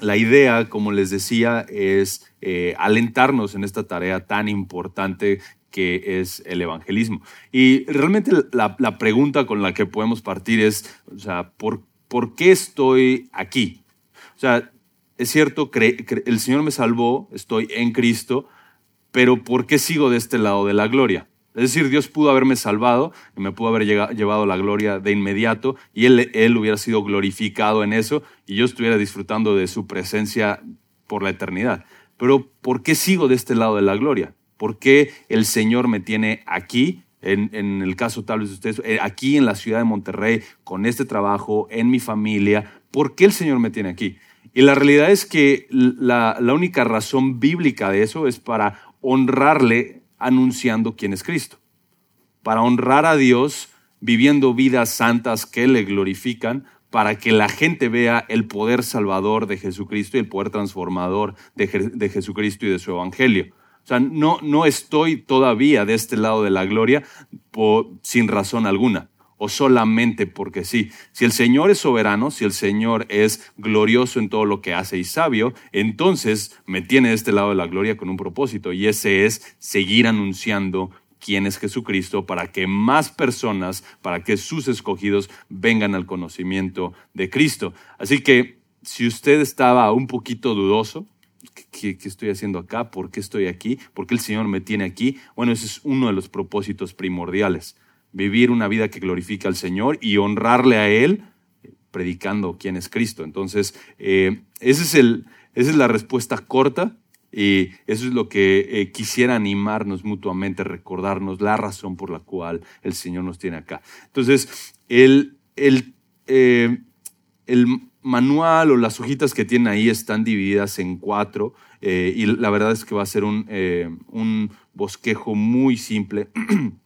la idea, como les decía, es eh, alentarnos en esta tarea tan importante que es el evangelismo. Y realmente la, pregunta con la que podemos partir es, o sea, ¿por, ¿por qué estoy aquí? O sea, es cierto, el Señor me salvó, estoy en Cristo, pero ¿por qué sigo de este lado de la gloria? Es decir, Dios pudo haberme salvado y me pudo haber llevado la gloria de inmediato y él, él hubiera sido glorificado en eso y yo estuviera disfrutando de su presencia por la eternidad. Pero ¿por qué sigo de este lado de la gloria? ¿Por qué el Señor me tiene aquí? En, en, el caso tal vez de ustedes, eh, aquí en la ciudad de Monterrey, con este trabajo, en mi familia, ¿por qué el Señor me tiene aquí? Y la realidad es que la, la única razón bíblica de eso es para honrarle anunciando quién es Cristo. Para honrar a Dios, viviendo vidas santas que le glorifican, para que la gente vea el poder salvador de Jesucristo y el poder transformador de, Jesucristo y de su evangelio. O sea, no, no estoy todavía de este lado de la gloria sin razón alguna o solamente porque sí. Si el Señor es soberano, si el Señor es glorioso en todo lo que hace y sabio, entonces me tiene de este lado de la gloria con un propósito y ese es seguir anunciando quién es Jesucristo para que más personas, para que sus escogidos vengan al conocimiento de Cristo. Así que si usted estaba un poquito dudoso, ¿Qué, ¿qué, estoy haciendo acá? ¿Por qué estoy aquí? ¿Por qué el Señor me tiene aquí? Bueno, ese es uno de los propósitos primordiales vivir una vida que glorifica al Señor y honrarle a Él predicando quién es Cristo. Entonces, eh, es el, esa es la respuesta corta y eso es lo que eh, quisiera animarnos mutuamente, recordarnos la razón por la cual el Señor nos tiene acá. Entonces, el, el, eh, el manual o las hojitas que tienen ahí están divididas en cuatro y la verdad es que va a ser un, un bosquejo muy simple.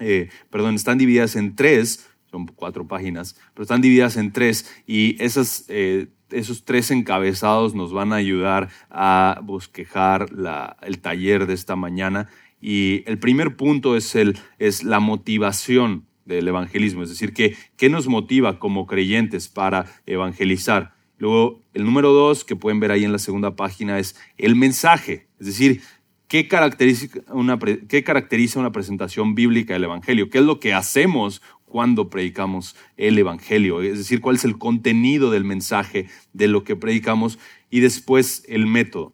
Eh, perdón, están divididas en tres, son cuatro páginas, pero están divididas en tres y eh, esos tres encabezados nos van a ayudar a bosquejar el taller de esta mañana. Y el primer punto es, el, es la motivación del evangelismo, es decir, ¿qué, qué nos motiva como creyentes para evangelizar? Luego, el número dos que pueden ver ahí en la segunda página es el mensaje, es decir, ¿Qué caracteriza, una, ¿Qué caracteriza una presentación bíblica del Evangelio? ¿Qué es lo que hacemos cuando predicamos el Evangelio? Es decir, cuál es el contenido del mensaje de lo que predicamos y después el método.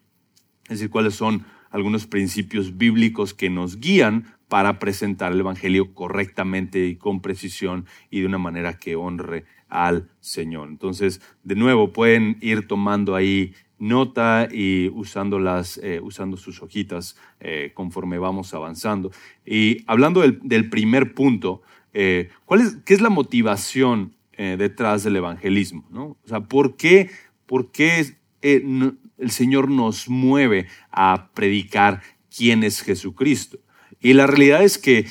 Es decir, cuáles son algunos principios bíblicos que nos guían para presentar el Evangelio correctamente y con precisión y de una manera que honre al Señor. Entonces, de nuevo, pueden ir tomando ahí nota y usándolas, eh, usando sus hojitas eh, conforme vamos avanzando. Y hablando del, primer punto, eh, ¿cuál es, ¿qué es la motivación detrás del evangelismo? ¿no? O sea, ¿por qué, por qué el Señor nos mueve a predicar quién es Jesucristo? Y la realidad es que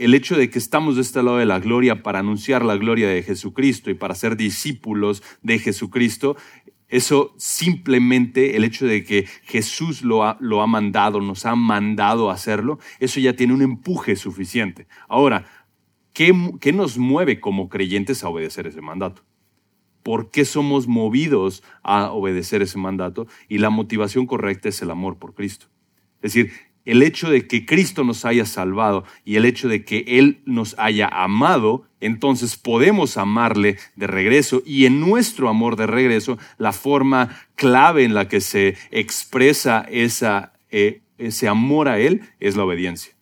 el hecho de que estamos de este lado de la gloria para anunciar la gloria de Jesucristo y para ser discípulos de Jesucristo eso simplemente, el hecho de que Jesús lo ha, lo ha mandado, nos ha mandado a hacerlo, eso ya tiene un empuje suficiente. Ahora, ¿qué, ¿qué nos mueve como creyentes a obedecer ese mandato? ¿Por qué somos movidos a obedecer ese mandato? Y la motivación correcta es el amor por Cristo. Es decir, el hecho de que Cristo nos haya salvado y el hecho de que Él nos haya amado, entonces podemos amarle de regreso y en nuestro amor de regreso, la forma clave en la que se expresa esa, eh, ese amor a Él es la obediencia,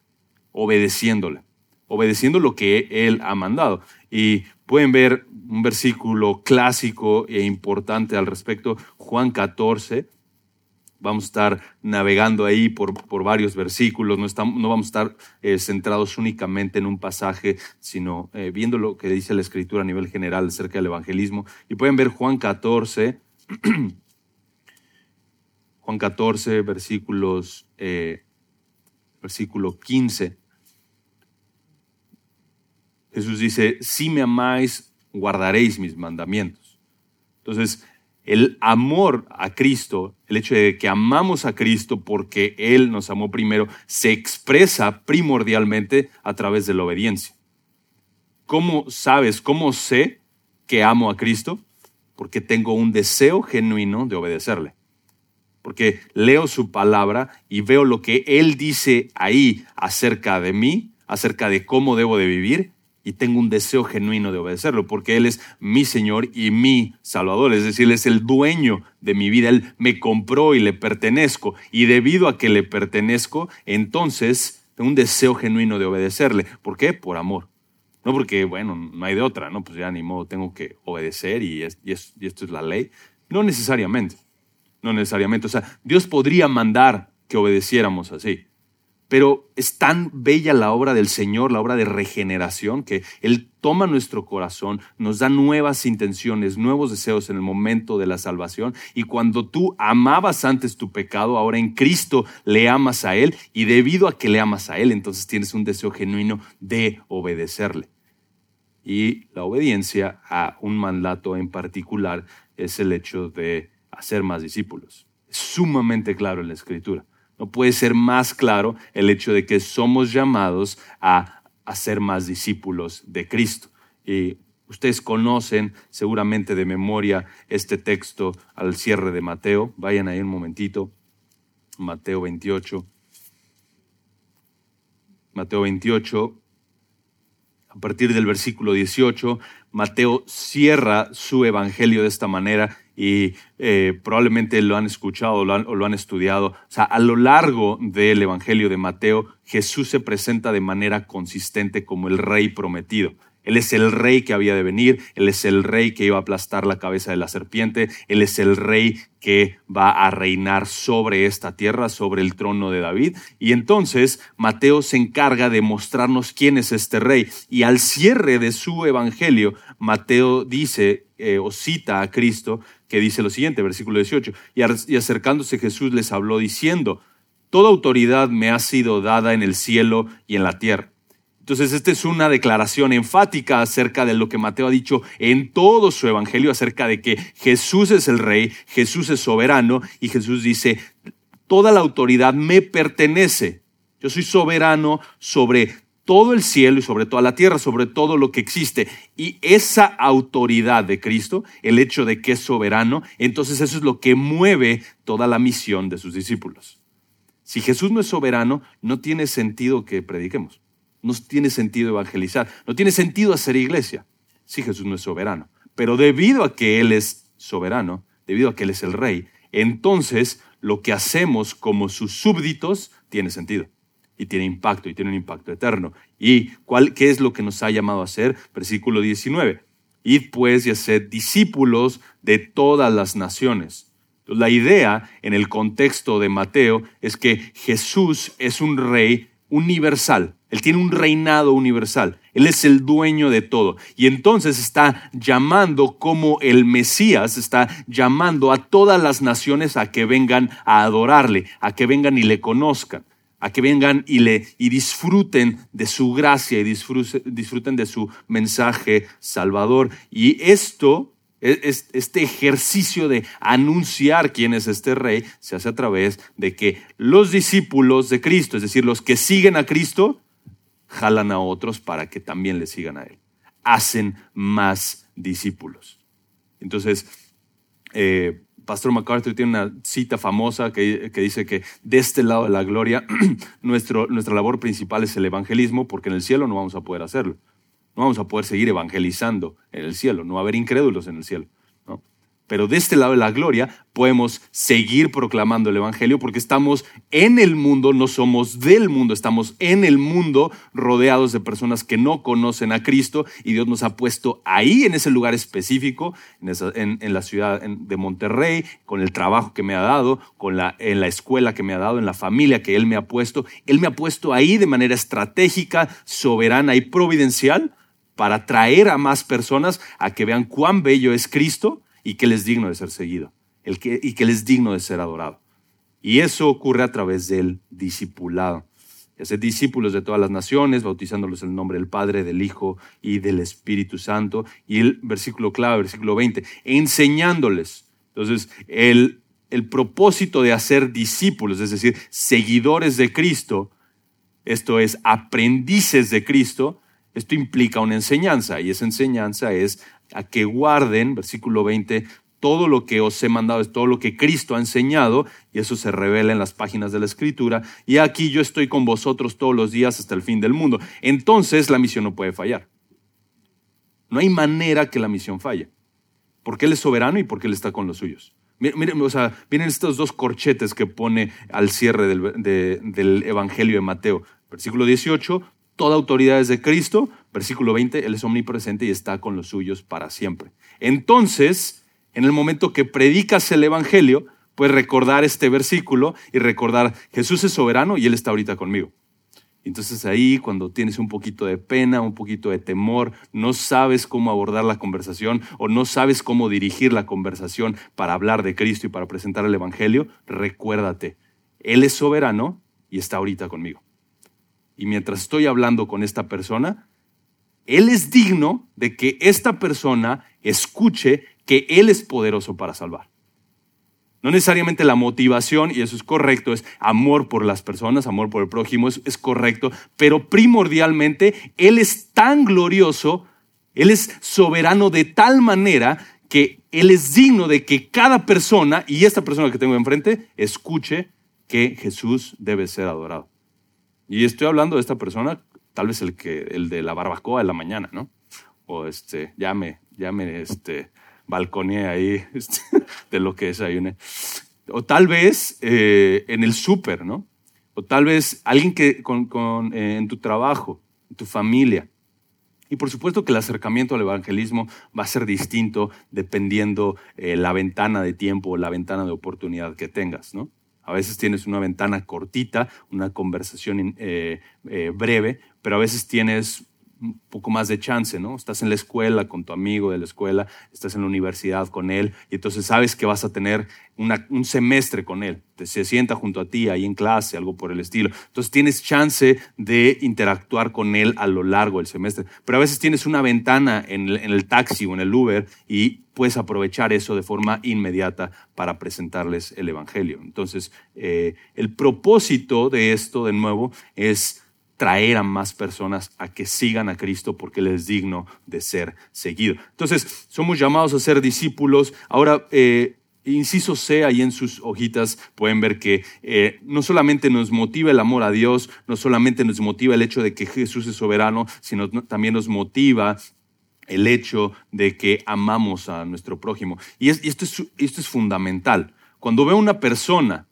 obedeciéndole, obedeciendo lo que Él ha mandado. Y pueden ver un versículo clásico e importante al respecto, Juan 14, Vamos a estar navegando ahí por, por varios versículos, no, estamos, no, vamos a estar eh, centrados únicamente en un pasaje, sino eh, viendo lo que dice la Escritura a nivel general acerca del evangelismo. Y pueden ver Juan 14, Juan 14, versículos, eh, versículo 15. Jesús dice, si me amáis, guardaréis mis mandamientos. Entonces, el amor a Cristo, el hecho de que amamos a Cristo porque Él nos amó primero, se expresa primordialmente a través de la obediencia. ¿Cómo sabes, cómo sé que amo a Cristo? porque tengo un deseo genuino de obedecerle. Porque leo su palabra y veo lo que Él dice ahí acerca de mí, acerca de cómo debo de vivir, y tengo un deseo genuino de obedecerlo, porque Él es mi Señor y mi Salvador, es decir, Él es el dueño de mi vida, Él me compró y le pertenezco, y debido a que le pertenezco, entonces tengo un deseo genuino de obedecerle. ¿Por qué? Por amor. No porque, bueno, no hay de otra, ¿no? Pues ya ni modo, tengo que obedecer y, y esto es la ley. No necesariamente, no necesariamente. O sea, Dios podría mandar que obedeciéramos así. Pero es tan bella la obra del Señor, la obra de regeneración, que Él toma nuestro corazón, nos da nuevas intenciones, nuevos deseos en el momento de la salvación. Y cuando tú amabas antes tu pecado, ahora en Cristo le amas a Él. Y debido a que le amas a Él, entonces tienes un deseo genuino de obedecerle. Y la obediencia a un mandato en particular es el hecho de hacer más discípulos. Es sumamente claro en la Escritura. No puede ser más claro el hecho de que somos llamados a, ser más discípulos de Cristo. Y ustedes conocen seguramente de memoria este texto al cierre de Mateo. Vayan ahí un momentito. Mateo 28. Mateo 28, a partir del versículo 18, Mateo cierra su evangelio de esta manera y eh, probablemente lo han escuchado o lo han, estudiado. O sea, a lo largo del Evangelio de Mateo, Jesús se presenta de manera consistente como el rey prometido. Él es el rey que había de venir, Él es el rey que iba a aplastar la cabeza de la serpiente, Él es el rey que va a reinar sobre esta tierra, sobre el trono de David. Y entonces Mateo se encarga de mostrarnos quién es este rey. Y al cierre de su evangelio, Mateo dice eh, o cita a Cristo que dice lo siguiente, versículo 18, y acercándose Jesús les habló diciendo, Toda autoridad me ha sido dada en el cielo y en la tierra. Entonces, esta es una declaración enfática acerca de lo que Mateo ha dicho en todo su evangelio, acerca de que Jesús es el rey, Jesús es soberano, y Jesús dice, toda la autoridad me pertenece. Yo soy soberano sobre todo el cielo y sobre toda la tierra, sobre todo lo que existe. Y esa autoridad de Cristo, el hecho de que es soberano, entonces eso es lo que mueve toda la misión de sus discípulos. Si Jesús no es soberano, no tiene sentido que prediquemos, no tiene sentido evangelizar, no tiene sentido hacer iglesia, si Jesús no es soberano. Pero debido a que Él es soberano, debido a que Él es el rey, entonces lo que hacemos como sus súbditos tiene sentido y tiene impacto y tiene un impacto eterno. ¿Y cuál, qué es lo que nos ha llamado a hacer? Versículo 19. Id pues y haced discípulos de todas las naciones. La idea en el contexto de Mateo es que Jesús es un rey universal. Él tiene un reinado universal. Él es el dueño de todo. Y entonces está llamando como el Mesías, está llamando a todas las naciones a que vengan a adorarle, a que vengan y le conozcan a que vengan y, le, y disfruten de su gracia y disfruten, de su mensaje salvador. Y esto, e, este ejercicio de anunciar quién es este rey, se hace a través de que los discípulos de Cristo, es decir, los que siguen a Cristo, jalan a otros para que también le sigan a Él. Hacen más discípulos. Entonces, eh, Pastor MacArthur tiene una cita famosa que, dice que de este lado de la gloria, nuestro, nuestra labor principal es el evangelismo, porque en el cielo no vamos a poder hacerlo. No vamos a poder seguir evangelizando en el cielo, no va a haber incrédulos en el cielo. Pero de este lado de la gloria podemos seguir proclamando el Evangelio porque estamos en el mundo, no somos del mundo, estamos en el mundo rodeados de personas que no conocen a Cristo y Dios nos ha puesto ahí en ese lugar específico, en, la ciudad de Monterrey, con el trabajo que me ha dado, con la, en la escuela que me ha dado, en la familia que Él me ha puesto. Él me ha puesto ahí de manera estratégica, soberana y providencial para traer a más personas a que vean cuán bello es Cristo y que Él es digno de ser seguido el que, y que Él es digno de ser adorado. Y eso ocurre a través del discipulado. Hacer discípulos de todas las naciones, bautizándolos el nombre del Padre, del Hijo y del Espíritu Santo. Y el versículo clave, versículo 20, enseñándoles. Entonces, el, el propósito de hacer discípulos, es decir, seguidores de Cristo, esto es, aprendices de Cristo, esto implica una enseñanza y esa enseñanza es a que guarden, versículo 20, todo lo que os he mandado, es todo lo que Cristo ha enseñado, y eso se revela en las páginas de la Escritura, y aquí yo estoy con vosotros todos los días hasta el fin del mundo. Entonces la misión no puede fallar. No hay manera que la misión falle, porque Él es soberano y porque Él está con los suyos. Miren, o sea, vienen estos dos corchetes que pone al cierre del, del Evangelio de Mateo. Versículo 18, toda autoridad es de Cristo. Versículo 20, Él es omnipresente y está con los suyos para siempre. Entonces, en el momento que predicas el Evangelio, puedes recordar este versículo y recordar, Jesús es soberano y Él está ahorita conmigo. Entonces ahí, cuando tienes un poquito de pena, un poquito de temor, no sabes cómo abordar la conversación o no sabes cómo dirigir la conversación para hablar de Cristo y para presentar el Evangelio, recuérdate, Él es soberano y está ahorita conmigo. Y mientras estoy hablando con esta persona, Él es digno de que esta persona escuche que Él es poderoso para salvar. No necesariamente la motivación, y eso es correcto, es amor por las personas, amor por el prójimo, es, es, correcto, pero primordialmente Él es tan glorioso, Él es soberano de tal manera que Él es digno de que cada persona, y esta persona que tengo enfrente, escuche que Jesús debe ser adorado. Y estoy hablando de esta persona, tal vez el, que, el de la barbacoa de la mañana, ¿no? O este, ya me, este, balconé ahí este, de lo que desayuné. O tal vez eh, en el súper, ¿no? O tal vez alguien que con, eh, en tu trabajo, en tu familia. Y por supuesto que el acercamiento al evangelismo va a ser distinto dependiendo eh, la ventana de tiempo o la ventana de oportunidad que tengas, ¿no? A veces tienes una ventana cortita, una conversación breve, pero a veces tienes un poco más de chance, ¿no? Estás en la escuela con tu amigo de la escuela, estás en la universidad con él, y entonces sabes que vas a tener un semestre con él. Se sienta junto a ti ahí en clase, algo por el estilo. Entonces tienes chance de interactuar con él a lo largo del semestre. Pero a veces tienes una ventana en el, taxi o en el Uber y puedes aprovechar eso de forma inmediata para presentarles el Evangelio. Entonces, eh, el propósito de esto, de nuevo, es traer a más personas a que sigan a Cristo porque Él es digno de ser seguido. Entonces, somos llamados a ser discípulos. Ahora, eh, inciso C, ahí en sus hojitas pueden ver que eh, no solamente nos motiva el amor a Dios, no solamente nos motiva el hecho de que Jesús es soberano, sino también nos motiva el hecho de que amamos a nuestro prójimo. Y, esto, es, esto es fundamental. Cuando veo una persona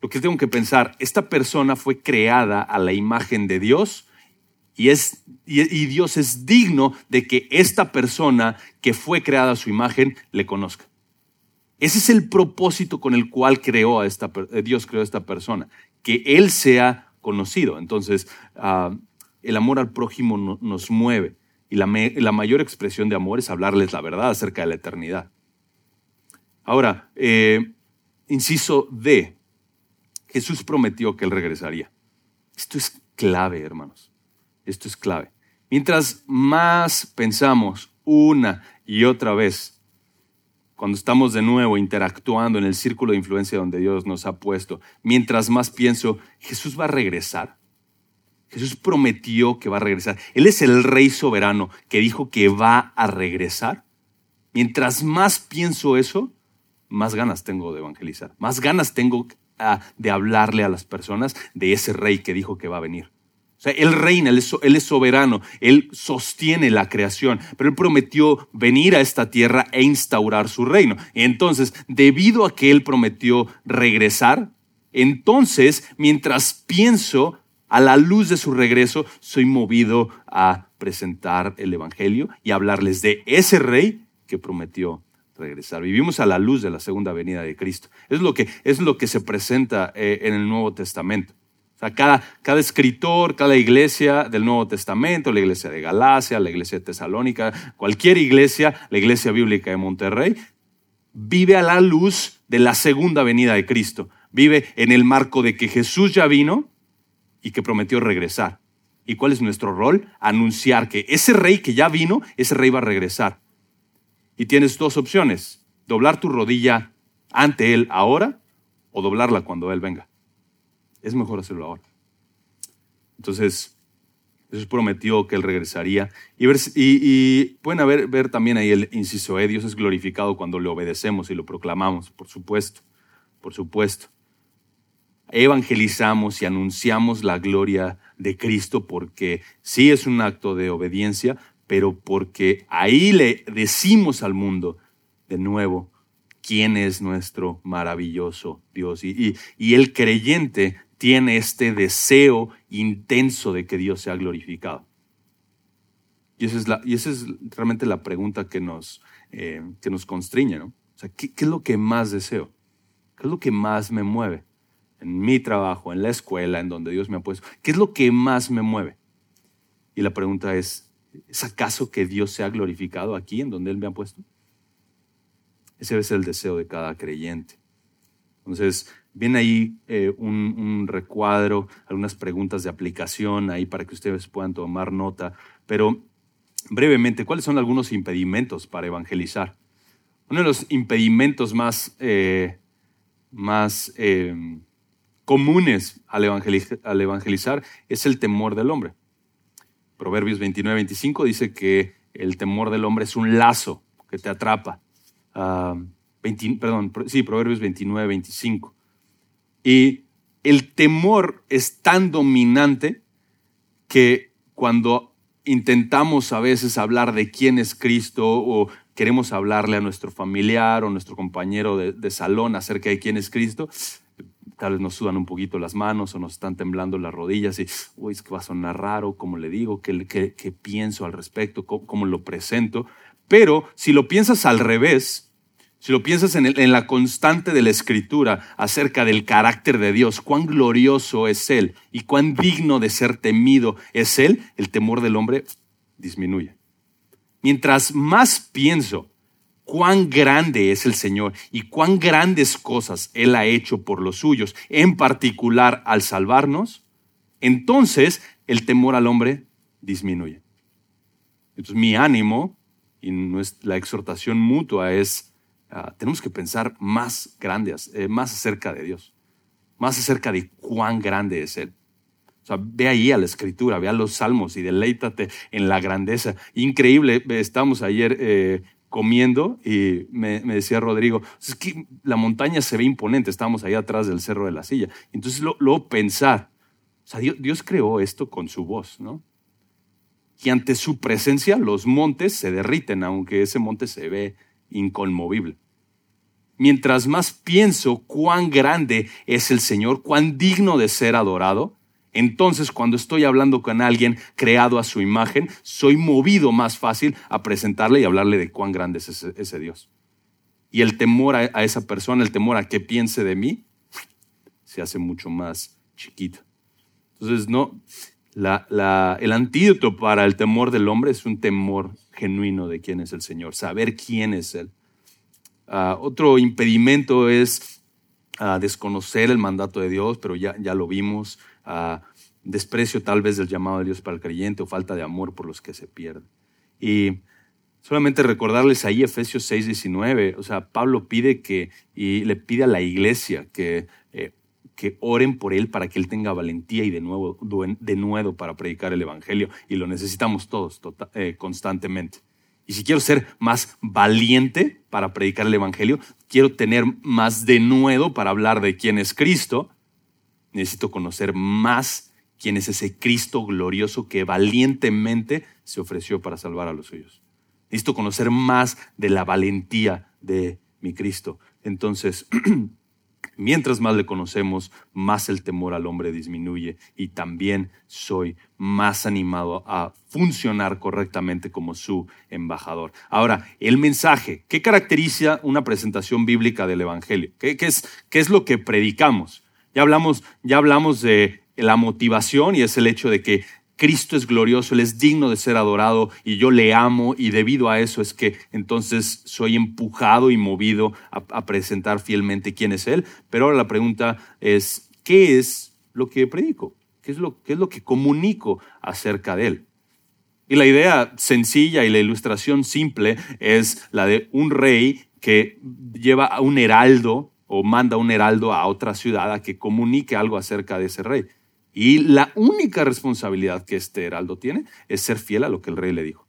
lo que tengo que pensar, esta persona fue creada a la imagen de Dios y, es, y, Dios es digno de que esta persona que fue creada a su imagen le conozca. Ese es el propósito con el cual creó a esta, eh, Dios creó a esta persona, que Él sea conocido. Entonces, ah, el amor al prójimo nos mueve y la, la, mayor expresión de amor es hablarles la verdad acerca de la eternidad. Ahora, eh, inciso D, Jesús prometió que Él regresaría. Esto es clave, hermanos. Esto es clave. Mientras más pensamos una y otra vez, cuando estamos de nuevo interactuando en el círculo de influencia donde Dios nos ha puesto, mientras más pienso, Jesús va a regresar. Jesús prometió que va a regresar. Él es el rey soberano que dijo que va a regresar. Mientras más pienso eso, más ganas tengo de evangelizar, más ganas tengo de hablarle a las personas de ese rey que dijo que va a venir. O sea, Él reina, él es, soberano, Él sostiene la creación, pero Él prometió venir a esta tierra e instaurar su reino. Entonces, debido a que Él prometió regresar, entonces, mientras pienso a la luz de su regreso, soy movido a presentar el Evangelio y hablarles de ese rey que prometió regresar. Vivimos a la luz de la segunda venida de Cristo. Es lo que, es lo que se presenta eh, en el Nuevo Testamento. O sea, cada, cada escritor, cada iglesia del Nuevo Testamento, la iglesia de Galacia, la iglesia de Tesalónica, cualquier iglesia, la iglesia bíblica de Monterrey, vive a la luz de la segunda venida de Cristo. Vive en el marco de que Jesús ya vino y que prometió regresar. ¿Y cuál es nuestro rol? Anunciar que ese rey que ya vino, ese rey va a regresar. Y tienes dos opciones, doblar tu rodilla ante Él ahora o doblarla cuando Él venga. Es mejor hacerlo ahora. Entonces, Jesús prometió que Él regresaría. Y, pueden ver, ver también ahí el inciso E, Dios es glorificado cuando le obedecemos y lo proclamamos, por supuesto, por supuesto. Evangelizamos y anunciamos la gloria de Cristo porque sí es un acto de obediencia, pero porque ahí le decimos al mundo de nuevo quién es nuestro maravilloso Dios. Y, y el creyente tiene este deseo intenso de que Dios sea glorificado. Y esa es, la, y esa es realmente la pregunta que nos, eh, que nos constriñe, ¿no? O sea, ¿qué, es lo que más deseo? ¿Qué es lo que más me mueve? En mi trabajo, en la escuela, en donde Dios me ha puesto. ¿Qué es lo que más me mueve? Y la pregunta es, ¿es acaso que Dios sea glorificado aquí, en donde Él me ha puesto? Ese debe ser el deseo de cada creyente. Entonces, Viene ahí eh, un, recuadro, algunas preguntas de aplicación ahí para que ustedes puedan tomar nota. Pero brevemente, ¿cuáles son algunos impedimentos para evangelizar? Uno de los impedimentos más, eh, más eh, comunes al evangelizar, al evangelizar es el temor del hombre. Proverbios 29-25 dice que el temor del hombre es un lazo que te atrapa. Ah, perdón, sí, Proverbios 29-25. Y el temor es tan dominante que cuando intentamos a veces hablar de quién es Cristo o queremos hablarle a nuestro familiar o nuestro compañero de, salón acerca de quién es Cristo, tal vez nos sudan un poquito las manos o nos están temblando las rodillas y, uy, es que va a sonar raro, ¿cómo le digo? ¿Qué, pienso al respecto? ¿Cómo lo presento? Pero si lo piensas al revés, si lo piensas en, la constante de la escritura acerca del carácter de Dios, cuán glorioso es Él y cuán digno de ser temido es Él, el temor del hombre disminuye. Mientras más pienso cuán grande es el Señor y cuán grandes cosas Él ha hecho por los suyos, en particular al salvarnos, entonces el temor al hombre disminuye. Entonces mi ánimo y la exhortación mutua es Ah, tenemos que pensar más grandes, eh, más acerca de Dios, más acerca de cuán grande es Él. O sea, ve ahí a la escritura, ve a los salmos y deleítate en la grandeza. Increíble, estamos ayer eh, comiendo y me, decía Rodrigo, es que la montaña se ve imponente, estamos ahí atrás del cerro de la silla. Entonces luego pensar, o sea, Dios, Dios creó esto con su voz, ¿no? Y ante su presencia los montes se derriten, aunque ese monte se ve inconmovible. Mientras más pienso cuán grande es el Señor, cuán digno de ser adorado, entonces cuando estoy hablando con alguien creado a su imagen, soy movido más fácil a presentarle y hablarle de cuán grande es ese, Dios. Y el temor a, esa persona, el temor a que piense de mí, se hace mucho más chiquito. Entonces, no, el antídoto para el temor del hombre es un temor genuino de quién es el Señor, saber quién es Él. Ah, otro impedimento es ah, desconocer el mandato de Dios, pero ya, ya lo vimos. Ah, desprecio tal vez del llamado de Dios para el creyente o falta de amor por los que se pierden. Y solamente recordarles ahí Efesios 6, 19, o sea, Pablo pide que, y le pide a la iglesia que eh, oren por él para que él tenga valentía y de nuevo, de nuevo para predicar el Evangelio. Y lo necesitamos todos tota, eh, constantemente. Y si quiero ser más valiente para predicar el Evangelio, quiero tener más de nuevo para hablar de quién es Cristo, necesito conocer más quién es ese Cristo glorioso que valientemente se ofreció para salvar a los suyos. Necesito conocer más de la valentía de mi Cristo. Entonces, Mientras más le conocemos, más el temor al hombre disminuye y también soy más animado a funcionar correctamente como su embajador. Ahora, el mensaje, ¿qué caracteriza una presentación bíblica del Evangelio? ¿Qué, es, qué es, lo que predicamos? Ya hablamos, ya hablamos de la motivación y es el hecho de que Cristo es glorioso, Él es digno de ser adorado y yo le amo y debido a eso es que entonces soy empujado y movido a, presentar fielmente quién es Él. Pero ahora la pregunta es, ¿qué es lo que predico? ¿Qué es lo, qué es lo que comunico acerca de Él? Y la idea sencilla y la ilustración simple es la de un rey que lleva a un heraldo o manda un heraldo a otra ciudad a que comunique algo acerca de ese rey. Y la única responsabilidad que este heraldo tiene es ser fiel a lo que el rey le dijo.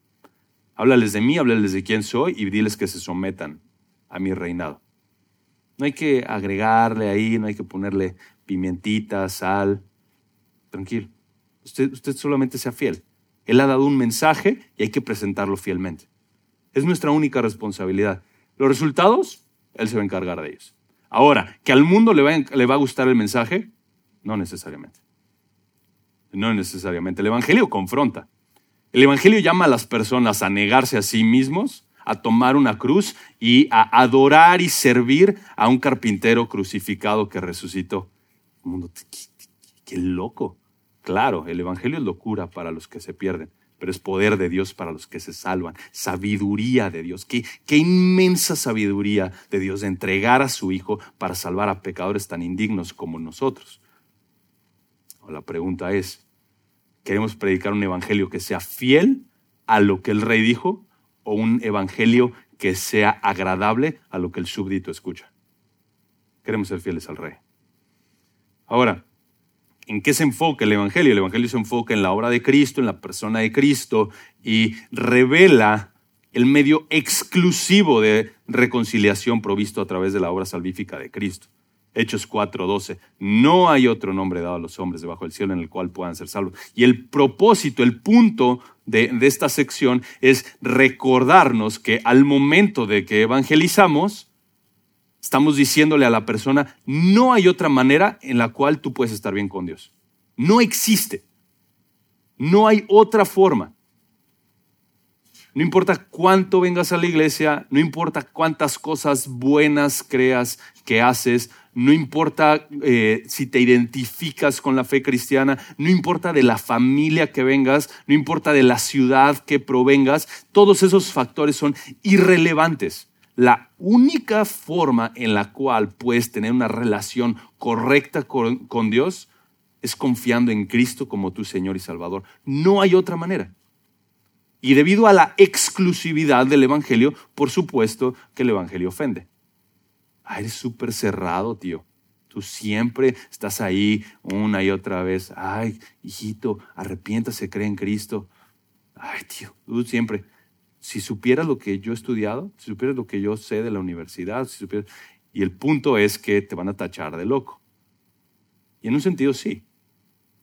Háblales de mí, háblales de quién soy y diles que se sometan a mi reinado. No hay que agregarle ahí, no hay que ponerle pimientita, sal. Tranquilo. Usted, usted solamente sea fiel. Él ha dado un mensaje y hay que presentarlo fielmente. Es nuestra única responsabilidad. Los resultados, Él se va a encargar de ellos. Ahora, ¿que al mundo le va, le va a gustar el mensaje? No necesariamente. No necesariamente. El Evangelio confronta. El Evangelio llama a las personas a negarse a sí mismos, a tomar una cruz y a adorar y servir a un carpintero crucificado que resucitó. qué loco. Claro, el Evangelio es locura para los que se pierden, pero es poder de Dios para los que se salvan, sabiduría de Dios. Qué, qué inmensa sabiduría de Dios de entregar a su Hijo para salvar a pecadores tan indignos como nosotros. La pregunta es, ¿queremos predicar un Evangelio que sea fiel a lo que el rey dijo o un Evangelio que sea agradable a lo que el súbdito escucha? Queremos ser fieles al rey. Ahora, ¿En qué se enfoca el Evangelio? El Evangelio se enfoca en la obra de Cristo, en la persona de Cristo y revela el medio exclusivo de reconciliación provisto a través de la obra salvífica de Cristo. Hechos 4:12. No hay otro nombre dado a los hombres debajo del cielo en el cual puedan ser salvos. Y el propósito, el punto de, de esta sección es recordarnos que al momento de que evangelizamos, estamos diciéndole a la persona, no hay otra manera en la cual tú puedes estar bien con Dios. No existe. No hay otra forma. No importa cuánto vengas a la iglesia, no importa cuántas cosas buenas creas que haces, no importa eh, si te identificas con la fe cristiana, no importa de la familia que vengas, no importa de la ciudad que provengas, todos esos factores son irrelevantes. La única forma en la cual puedes tener una relación correcta con, Dios es confiando en Cristo como tu Señor y Salvador. No hay otra manera. Y debido a la exclusividad del Evangelio, por supuesto que el Evangelio ofende. Ah, eres súper cerrado, tío. Tú siempre estás ahí una y otra vez. Ay, hijito, arrepiéntase, cree en Cristo. Ay, tío, tú siempre si supieras lo que yo he estudiado, si supieras lo que yo sé de la universidad, si supieras... y el punto es que te van a tachar de loco. Y en un sentido sí,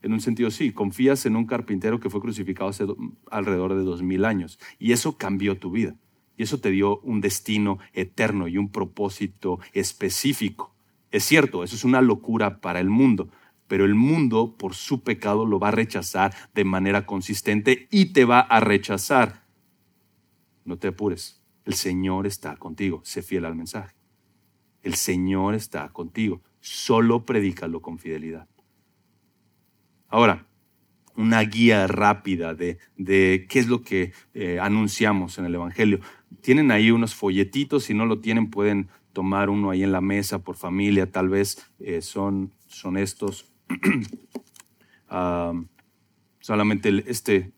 en un sentido sí, confías en un carpintero que fue crucificado hace alrededor de dos mil años y eso cambió tu vida. Y eso te dio un destino eterno y un propósito específico. Es cierto, eso es una locura para el mundo, pero el mundo por su pecado lo va a rechazar de manera consistente y te va a rechazar no te apures. El Señor está contigo. Sé fiel al mensaje. El Señor está contigo. Solo predícalo con fidelidad. Ahora, una guía rápida de, de qué es lo que eh, anunciamos en el Evangelio. Tienen ahí unos folletitos, si no lo tienen pueden tomar uno ahí en la mesa por familia, tal vez eh, son, son estos. Ah, solamente este,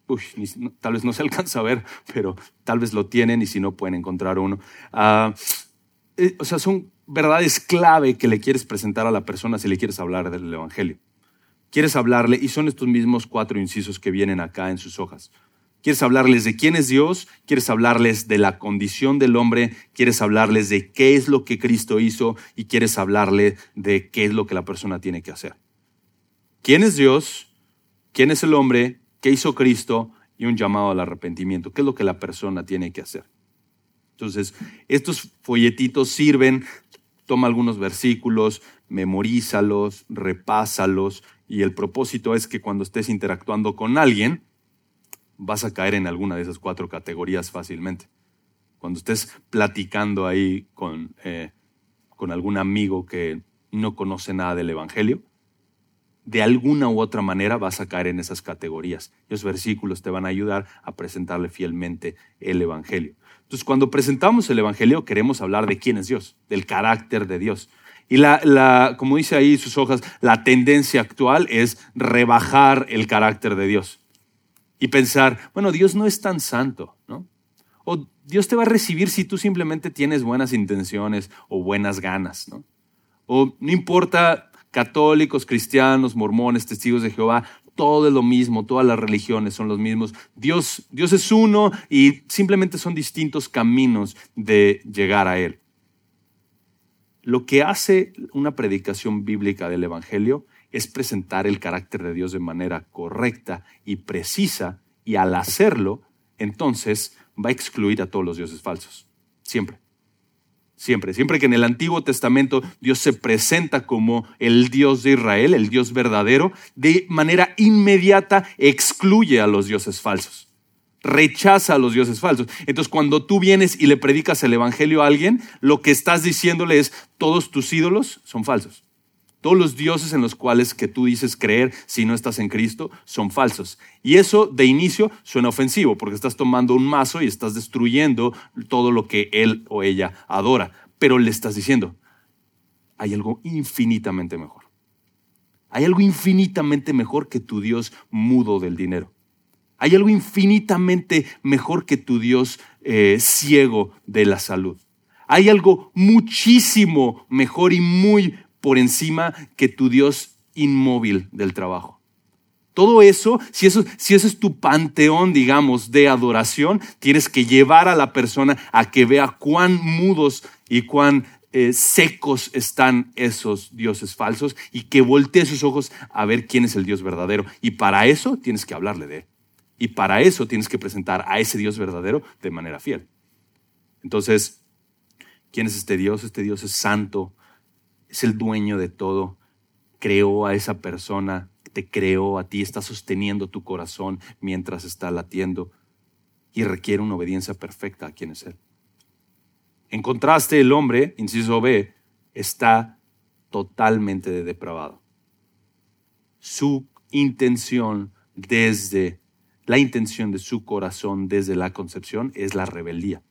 tal vez no se alcanza a ver, pero tal vez lo tienen y si no pueden encontrar uno. Ah, eh, o sea, son verdades clave que le quieres presentar a la persona si le quieres hablar del Evangelio. Quieres hablarle, y son estos mismos cuatro incisos que vienen acá en sus hojas. Quieres hablarles de quién es Dios, quieres hablarles de la condición del hombre, quieres hablarles de qué es lo que Cristo hizo y quieres hablarle de qué es lo que la persona tiene que hacer. ¿Quién es Dios? Quién es el hombre, qué hizo Cristo y un llamado al arrepentimiento. ¿Qué es lo que la persona tiene que hacer? Entonces, estos folletitos sirven, toma algunos versículos, memorízalos, repásalos y el propósito es que cuando estés interactuando con alguien, vas a caer en alguna de esas cuatro categorías fácilmente. Cuando estés platicando ahí con, eh, con algún amigo que no conoce nada del Evangelio, de alguna u otra manera vas a caer en esas categorías. Los versículos te van a ayudar a presentarle fielmente el Evangelio. Entonces, cuando presentamos el Evangelio, queremos hablar de quién es Dios, del carácter de Dios. Y la, la, como dice ahí sus hojas, la tendencia actual es rebajar el carácter de Dios y pensar, bueno, Dios no es tan santo, ¿no? O Dios te va a recibir si tú simplemente tienes buenas intenciones o buenas ganas, ¿no? O no importa católicos, cristianos, mormones, testigos de Jehová, todo es lo mismo, todas las religiones son los mismos. Dios, Dios es uno y simplemente son distintos caminos de llegar a Él. Lo que hace una predicación bíblica del Evangelio es presentar el carácter de Dios de manera correcta y precisa y al hacerlo, entonces va a excluir a todos los dioses falsos. Siempre. Siempre, siempre que en el Antiguo Testamento Dios se presenta como el Dios de Israel, el Dios verdadero, de manera inmediata excluye a los dioses falsos. Rechaza a los dioses falsos. Entonces, cuando tú vienes y le predicas el Evangelio a alguien, lo que estás diciéndole es, todos tus ídolos son falsos. Todos los dioses en los cuales que tú dices creer si no estás en Cristo son falsos. Y eso de inicio suena ofensivo porque estás tomando un mazo y estás destruyendo todo lo que él o ella adora. Pero le estás diciendo, hay algo infinitamente mejor. Hay algo infinitamente mejor que tu Dios mudo del dinero. Hay algo infinitamente mejor que tu Dios eh, ciego de la salud. Hay algo muchísimo mejor y muy por encima que tu Dios inmóvil del trabajo. Todo eso si, eso, es tu panteón, digamos, de adoración, tienes que llevar a la persona a que vea cuán mudos y cuán eh, secos están esos dioses falsos y que voltee sus ojos a ver quién es el Dios verdadero. Y para eso tienes que hablarle de él. Y para eso tienes que presentar a ese Dios verdadero de manera fiel. Entonces, ¿quién es este Dios? Este Dios es santo, es el dueño de todo, creó a esa persona, te creó a ti, está sosteniendo tu corazón mientras está latiendo y requiere una obediencia perfecta a quien es Él. En contraste, el hombre, inciso B, está totalmente depravado. Su intención desde la intención de su corazón desde la concepción es la rebeldía.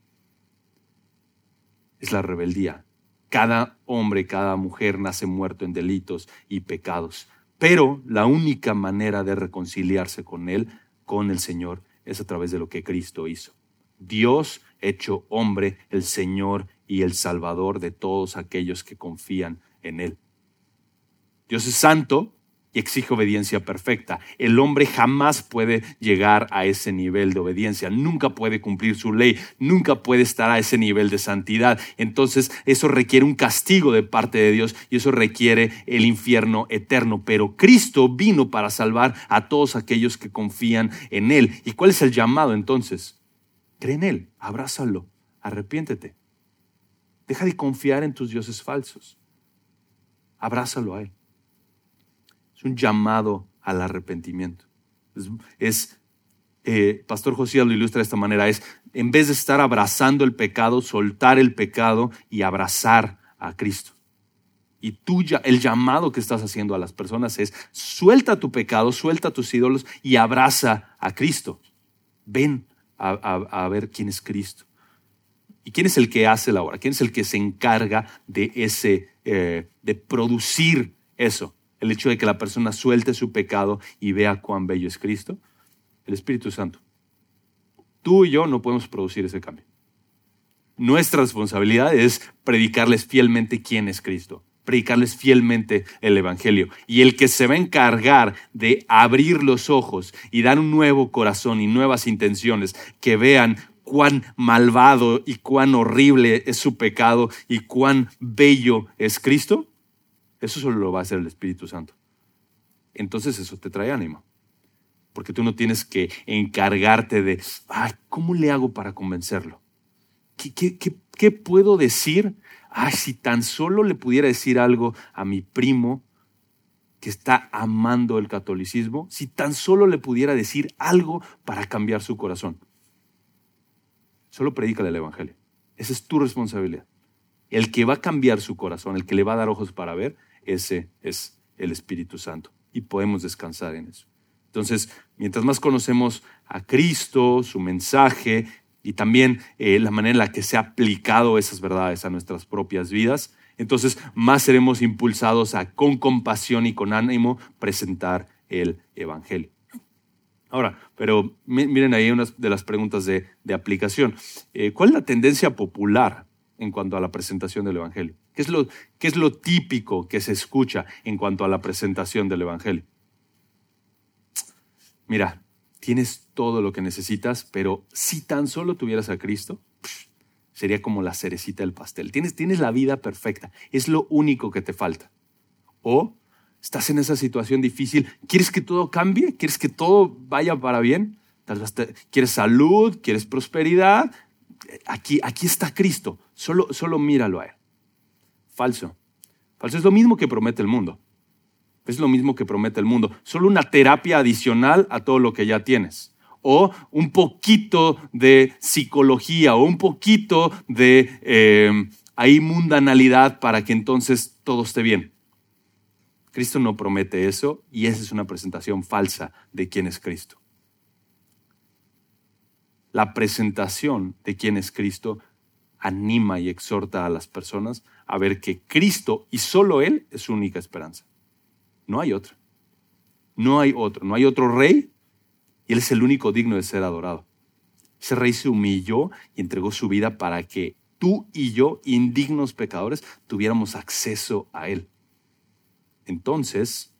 Es la rebeldía. Cada hombre, cada mujer nace muerto en delitos y pecados. Pero la única manera de reconciliarse con Él, con el Señor, es a través de lo que Cristo hizo. Dios hecho hombre, el Señor y el Salvador de todos aquellos que confían en Él. Dios es santo, exige obediencia perfecta. El hombre jamás puede llegar a ese nivel de obediencia, nunca puede cumplir su ley, nunca puede estar a ese nivel de santidad. Entonces eso requiere un castigo de parte de Dios y eso requiere el infierno eterno. Pero Cristo vino para salvar a todos aquellos que confían en Él. ¿Y cuál es el llamado entonces? Cree en Él, abrázalo, arrepiéntete. Deja de confiar en tus dioses falsos. Abrázalo a Él. Es un llamado al arrepentimiento. Es, eh, Pastor José lo ilustra de esta manera, es en vez de estar abrazando el pecado, soltar el pecado y abrazar a Cristo. Y tú el llamado que estás haciendo a las personas es suelta tu pecado, suelta tus ídolos y abraza a Cristo. Ven a, ver quién es Cristo. ¿Y quién es el que hace la obra? ¿Quién es el que se encarga de ese, eh, de producir eso? El hecho de que la persona suelte su pecado y vea cuán bello es Cristo? El Espíritu Santo. Tú y yo no podemos producir ese cambio. Nuestra responsabilidad es predicarles fielmente quién es Cristo, predicarles fielmente el Evangelio. Y el que se va a encargar de abrir los ojos y dar un nuevo corazón y nuevas intenciones, que vean cuán malvado y cuán horrible es su pecado y cuán bello es Cristo, eso solo lo va a hacer el Espíritu Santo. Entonces eso te trae ánimo. Porque tú no tienes que encargarte de, ay, ¿cómo le hago para convencerlo? ¿Qué, qué, puedo decir? Ay, si tan solo le pudiera decir algo a mi primo que está amando el catolicismo, si tan solo le pudiera decir algo para cambiar su corazón. Solo predícale el Evangelio. Esa es tu responsabilidad. El que va a cambiar su corazón, el que le va a dar ojos para ver, ese es el Espíritu Santo y podemos descansar en eso. Entonces, mientras más conocemos a Cristo, su mensaje y también eh, la manera en la que se ha aplicado esas verdades a nuestras propias vidas, entonces más seremos impulsados a con compasión y con ánimo presentar el Evangelio. Ahora, pero miren ahí una de las preguntas de, aplicación. Eh, ¿Cuál es la tendencia popular en cuanto a la presentación del Evangelio? ¿Qué es, lo, ¿Qué es lo típico que se escucha en cuanto a la presentación del Evangelio? Mira, tienes todo lo que necesitas, pero si tan solo tuvieras a Cristo, sería como la cerecita del pastel. Tienes, la vida perfecta, es lo único que te falta. O estás en esa situación difícil, ¿quieres que todo cambie? ¿Quieres que todo vaya para bien? Quieres salud, quieres prosperidad. Aquí, aquí está Cristo, solo, solo míralo a Él. Falso. Falso es lo mismo que promete el mundo. Es lo mismo que promete el mundo. Solo una terapia adicional a todo lo que ya tienes. O un poquito de psicología o un poquito de eh, ahí mundanalidad para que entonces todo esté bien. Cristo no promete eso y esa es una presentación falsa de quién es Cristo. La presentación de quién es Cristo anima y exhorta a las personas a ver que Cristo y solo Él es su única esperanza. No hay otra. No hay otro. No hay otro rey y Él es el único digno de ser adorado. Ese rey se humilló y entregó su vida para que tú y yo, indignos pecadores, tuviéramos acceso a Él. Entonces,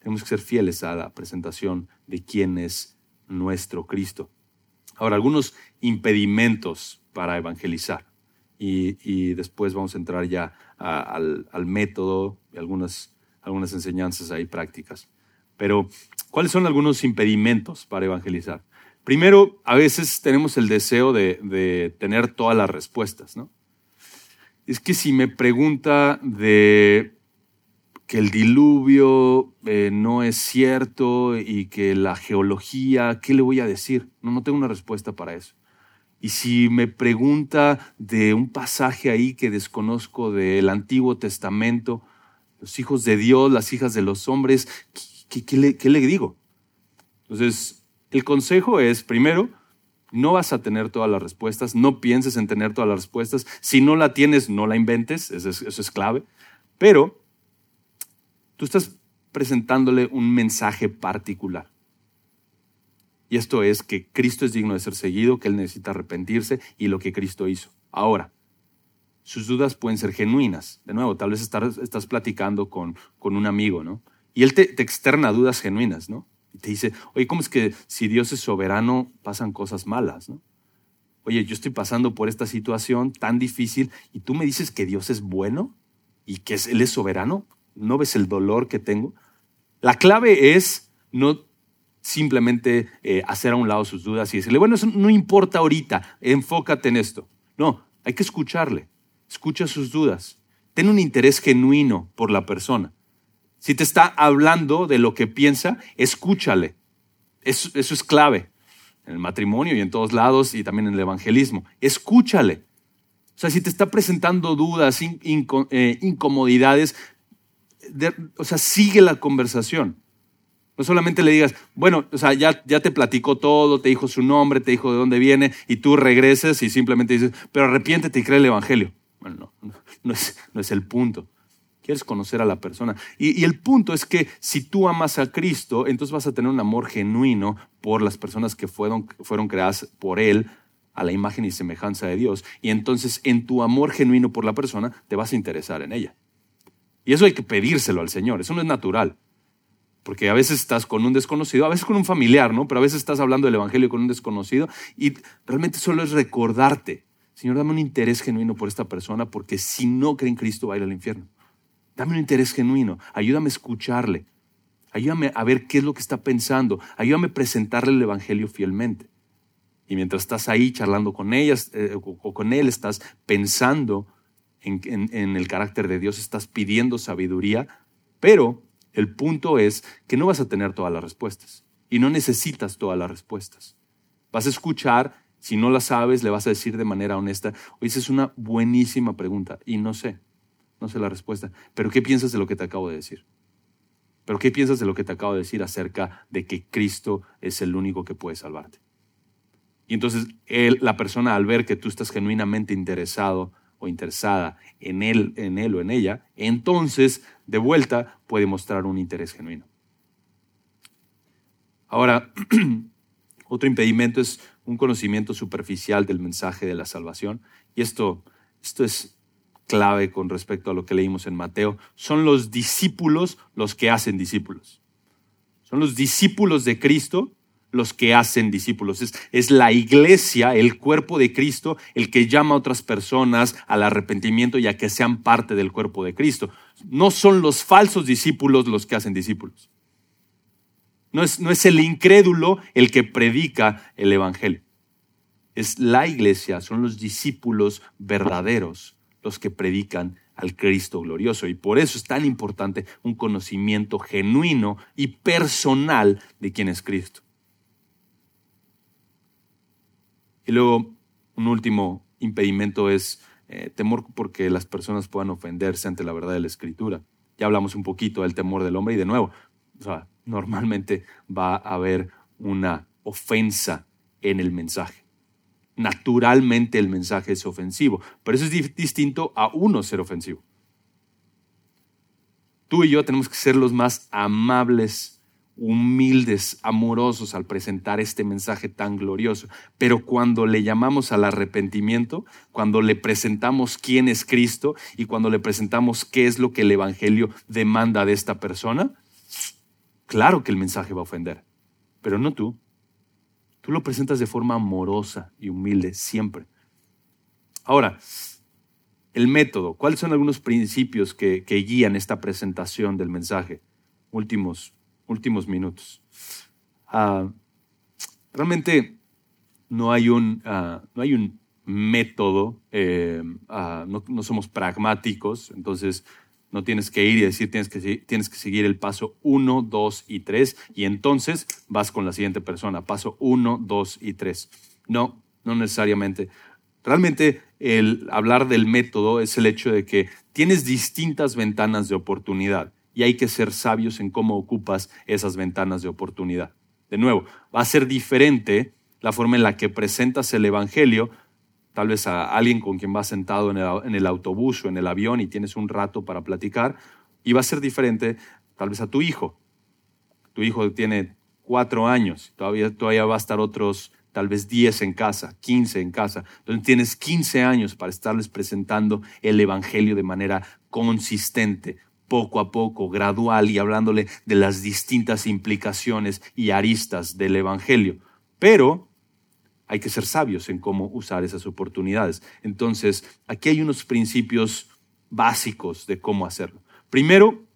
tenemos que ser fieles a la presentación de quién es nuestro Cristo. Ahora, algunos impedimentos para evangelizar. Y, después vamos a entrar ya al, método y algunas, algunas enseñanzas ahí prácticas. Pero, ¿cuáles son algunos impedimentos para evangelizar? Primero, a veces tenemos el deseo de, tener todas las respuestas, ¿no? Es que si me pregunta de que el diluvio eh, no es cierto y que la geología, ¿qué le voy a decir? No, no tengo una respuesta para eso. Y si me pregunta de un pasaje ahí que desconozco del Antiguo Testamento, los hijos de Dios, las hijas de los hombres, ¿qué, le, digo? Entonces, el consejo es, primero, no vas a tener todas las respuestas, no pienses en tener todas las respuestas. Si no la tienes, no la inventes, es, eso es clave. Pero tú estás presentándole un mensaje particular. Y esto es que Cristo es digno de ser seguido, que Él necesita arrepentirse y lo que Cristo hizo. Ahora, sus dudas pueden ser genuinas. De nuevo, tal vez estás, platicando con, con, un amigo, ¿no? Y él te, te, externa dudas genuinas, ¿no? Y te dice, oye, ¿cómo es que si Dios es soberano pasan cosas malas, ¿no? Oye, yo estoy pasando por esta situación tan difícil y tú me dices que Dios es bueno y que Él es soberano. ¿No ves el dolor que tengo? La clave es no simplemente eh, hacer a un lado sus dudas y decirle, bueno, eso no importa ahorita, enfócate en esto. No, hay que escucharle, escucha sus dudas, ten un interés genuino por la persona. Si te está hablando de lo que piensa, escúchale. Eso, es clave en el matrimonio y en todos lados y también en el evangelismo. Escúchale. O sea, si te está presentando dudas, eh, incomodidades, o sea, sigue la conversación. No solamente le digas, bueno, o sea, ya, ya te platicó todo, te dijo su nombre, te dijo de dónde viene, y tú regreses y simplemente dices, pero arrepiéntete y cree el Evangelio. Bueno, no, no, es, no es el punto. Quieres conocer a la persona. Y, y, el punto es que si tú amas a Cristo, entonces vas a tener un amor genuino por las personas que fueron, fueron creadas por Él a la imagen y semejanza de Dios. Y entonces en tu amor genuino por la persona te vas a interesar en ella. Y eso hay que pedírselo al Señor. Eso no es natural. Porque a veces estás con un desconocido, a veces con un familiar, ¿no? Pero a veces estás hablando del Evangelio con un desconocido y realmente solo es recordarte, Señor, dame un interés genuino por esta persona porque si no cree en Cristo va a ir al infierno. Dame un interés genuino, ayúdame a escucharle, ayúdame a ver qué es lo que está pensando, ayúdame a presentarle el Evangelio fielmente. Y mientras estás ahí charlando con ellas eh, o con él, estás pensando en el carácter de Dios, estás pidiendo sabiduría, pero el punto es que no vas a tener todas las respuestas y no necesitas todas las respuestas. Vas a escuchar, si no las sabes, le vas a decir de manera honesta, oye, esa es una buenísima pregunta y no sé, no sé la respuesta, pero ¿qué piensas de lo que te acabo de decir? ¿Pero qué piensas de lo que te acabo de decir acerca de que Cristo es el único que puede salvarte? Y entonces él, la persona al ver que tú estás genuinamente interesado o interesada en él, en él o en ella, entonces de vuelta puede mostrar un interés genuino. Ahora, otro impedimento es un conocimiento superficial del mensaje de la salvación. Y esto, esto es clave con respecto a lo que leímos en Mateo. Son los discípulos los que hacen discípulos. Son los discípulos de Cristo los que hacen discípulos. Es, la iglesia, el cuerpo de Cristo, el que llama a otras personas al arrepentimiento y a que sean parte del cuerpo de Cristo. No son los falsos discípulos los que hacen discípulos. No es, no es el incrédulo el que predica el Evangelio. Es la iglesia, son los discípulos verdaderos los que predican al Cristo glorioso. Y por eso es tan importante un conocimiento genuino y personal de quién es Cristo. Y luego, un último impedimento es eh, temor porque las personas puedan ofenderse ante la verdad de la Escritura. Ya hablamos un poquito del temor del hombre y de nuevo, normalmente va a haber una ofensa en el mensaje. Naturalmente el mensaje es ofensivo, pero eso es distinto a uno ser ofensivo. Tú y yo tenemos que ser los más amables humildes, amorosos al presentar este mensaje tan glorioso. Pero cuando le llamamos al arrepentimiento, cuando le presentamos quién es Cristo y cuando le presentamos qué es lo que el Evangelio demanda de esta persona, claro que el mensaje va a ofender, pero no tú. Tú lo presentas de forma amorosa y humilde siempre. Ahora, el método, ¿cuáles son algunos principios que, guían esta presentación del mensaje? Últimos últimos minutos. Ah, realmente no hay un, ah, no hay un método, eh, ah, no, somos pragmáticos, entonces no tienes que ir y decir tienes que, tienes que seguir el paso 1, 2 y 3 y entonces vas con la siguiente persona, paso 1, 2 y 3. No, no necesariamente. Realmente el hablar del método es el hecho de que tienes distintas ventanas de oportunidad y hay que ser sabios en cómo ocupas esas ventanas de oportunidad. De nuevo, va a ser diferente la forma en la que presentas el Evangelio, tal vez a alguien con quien vas sentado en el, autobús o en el avión y tienes un rato para platicar, y va a ser diferente tal vez a tu hijo. Tu hijo tiene cuatro años, todavía, todavía va a estar otros tal vez diez en casa, quince en casa. Entonces tienes quince años para estarles presentando el Evangelio de manera consistente, poco a poco, gradual y hablándole de las distintas implicaciones y aristas del Evangelio. Pero hay que ser sabios en cómo usar esas oportunidades. Entonces, aquí hay unos principios básicos de cómo hacerlo. Primero,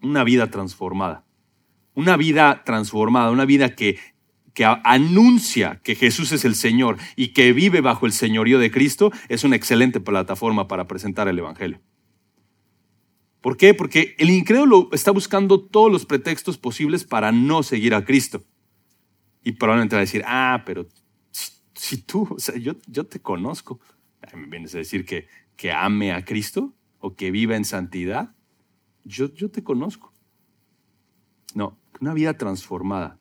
una vida transformada. Una vida transformada, una vida que, que anuncia que Jesús es el Señor y que vive bajo el señorío de Cristo es una excelente plataforma para presentar el Evangelio. ¿Por qué? Porque el incrédulo está buscando todos los pretextos posibles para no seguir a Cristo. Y probablemente va a decir, ah, pero si, tú, o sea, yo, yo te conozco, ¿me vienes a decir que, que ame a Cristo o que viva en santidad? Yo, yo te conozco. No, una vida transformada.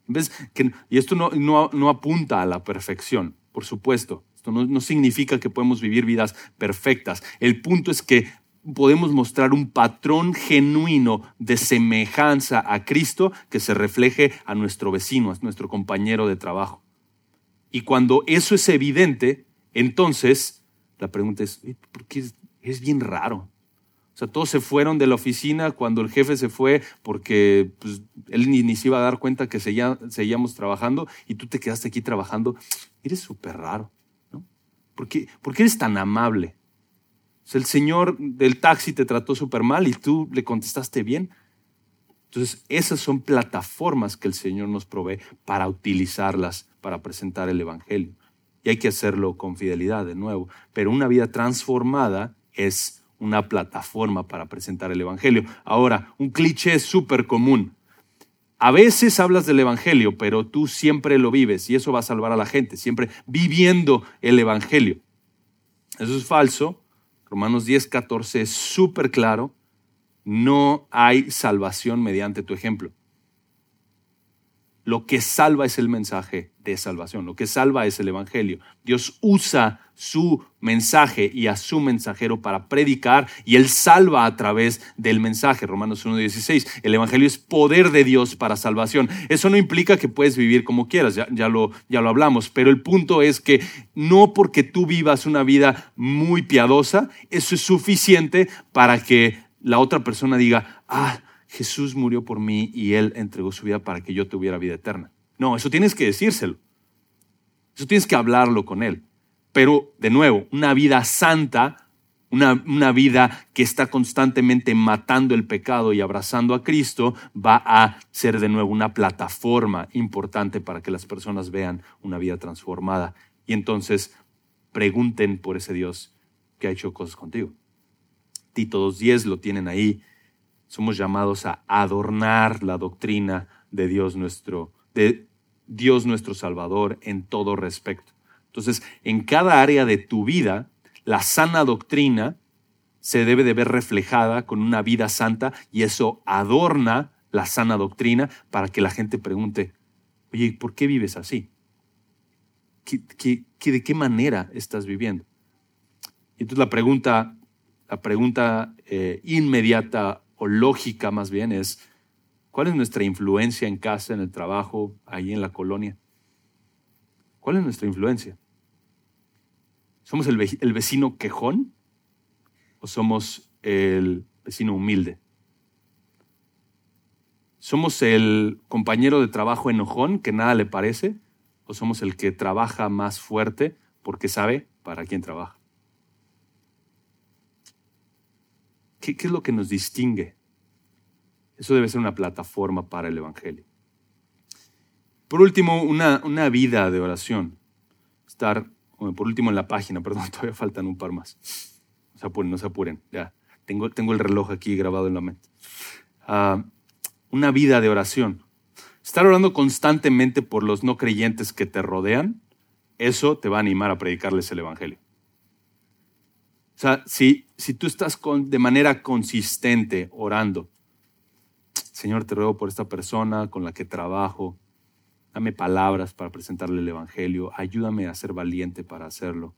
que, y esto no, no, no, apunta a la perfección, por supuesto. Esto no, no significa que podemos vivir vidas perfectas. El punto es que podemos mostrar un patrón genuino de semejanza a Cristo que se refleje a nuestro vecino, a nuestro compañero de trabajo. Y cuando eso es evidente, entonces la pregunta es, ¿por qué es, bien raro? O sea, todos se fueron de la oficina cuando el jefe se fue porque pues, él ni, se iba a dar cuenta que seguíamos trabajando y tú te quedaste aquí trabajando. Eres súper raro, ¿no? ¿Por ¿Por qué eres tan amable? El señor del taxi te trató súper mal y tú le contestaste bien. Entonces, esas son plataformas que el Señor nos provee para utilizarlas para presentar el Evangelio. Y hay que hacerlo con fidelidad de nuevo. Pero una vida transformada es una plataforma para presentar el Evangelio. Ahora, un cliché súper común. A veces hablas del Evangelio, pero tú siempre lo vives y eso va a salvar a la gente, siempre viviendo el Evangelio. Eso es falso Romanos 10, 14 es súper claro. No hay salvación mediante tu ejemplo. Lo que salva es el mensaje de salvación. Lo que salva es el Evangelio. Dios usa su mensaje y a su mensajero para predicar y él salva a través del mensaje. Romanos 1.16. El Evangelio es poder de Dios para salvación. Eso no implica que puedes vivir como quieras, ya, lo, ya lo hablamos, pero el punto es que no porque tú vivas una vida muy piadosa, eso es suficiente para que la otra persona diga, ah, Jesús murió por mí y Él entregó su vida para que yo tuviera vida eterna. No, eso tienes que decírselo. Eso tienes que hablarlo con Él. Pero, de nuevo, una vida santa, una, una, vida que está constantemente matando el pecado y abrazando a Cristo, va a ser de nuevo una plataforma importante para que las personas vean una vida transformada. Y entonces pregunten por ese Dios que ha hecho cosas contigo. Tito 2.10 lo tienen ahí somos llamados a adornar la doctrina de Dios nuestro, de Dios nuestro Salvador en todo respecto. Entonces, en cada área de tu vida, la sana doctrina se debe de ver reflejada con una vida santa y eso adorna la sana doctrina para que la gente pregunte, oye, ¿por qué vives así? de qué manera estás viviendo? Y entonces la pregunta, la pregunta eh, inmediata o lógica más bien, es cuál es nuestra influencia en casa, en el trabajo, ahí en la colonia. ¿Cuál es nuestra influencia? ¿Somos el, vecino quejón o somos el vecino humilde? ¿Somos el compañero de trabajo enojón que nada le parece? ¿O somos el que trabaja más fuerte porque sabe para quién trabaja? ¿Qué, es lo que nos distingue? Eso debe ser una plataforma para el Evangelio. Por último, una, una vida de oración. Estar, por último en la página, perdón, todavía faltan un par más. No se apuren, no se apuren. Ya, tengo, tengo el reloj aquí grabado en la mente. Ah, una vida de oración. Estar orando constantemente por los no creyentes que te rodean, eso te va a animar a predicarles el Evangelio. O sea, si, si tú estás con, de manera consistente orando, Señor, te ruego por esta persona con la que trabajo, dame palabras para presentarle el Evangelio, ayúdame a ser valiente para hacerlo.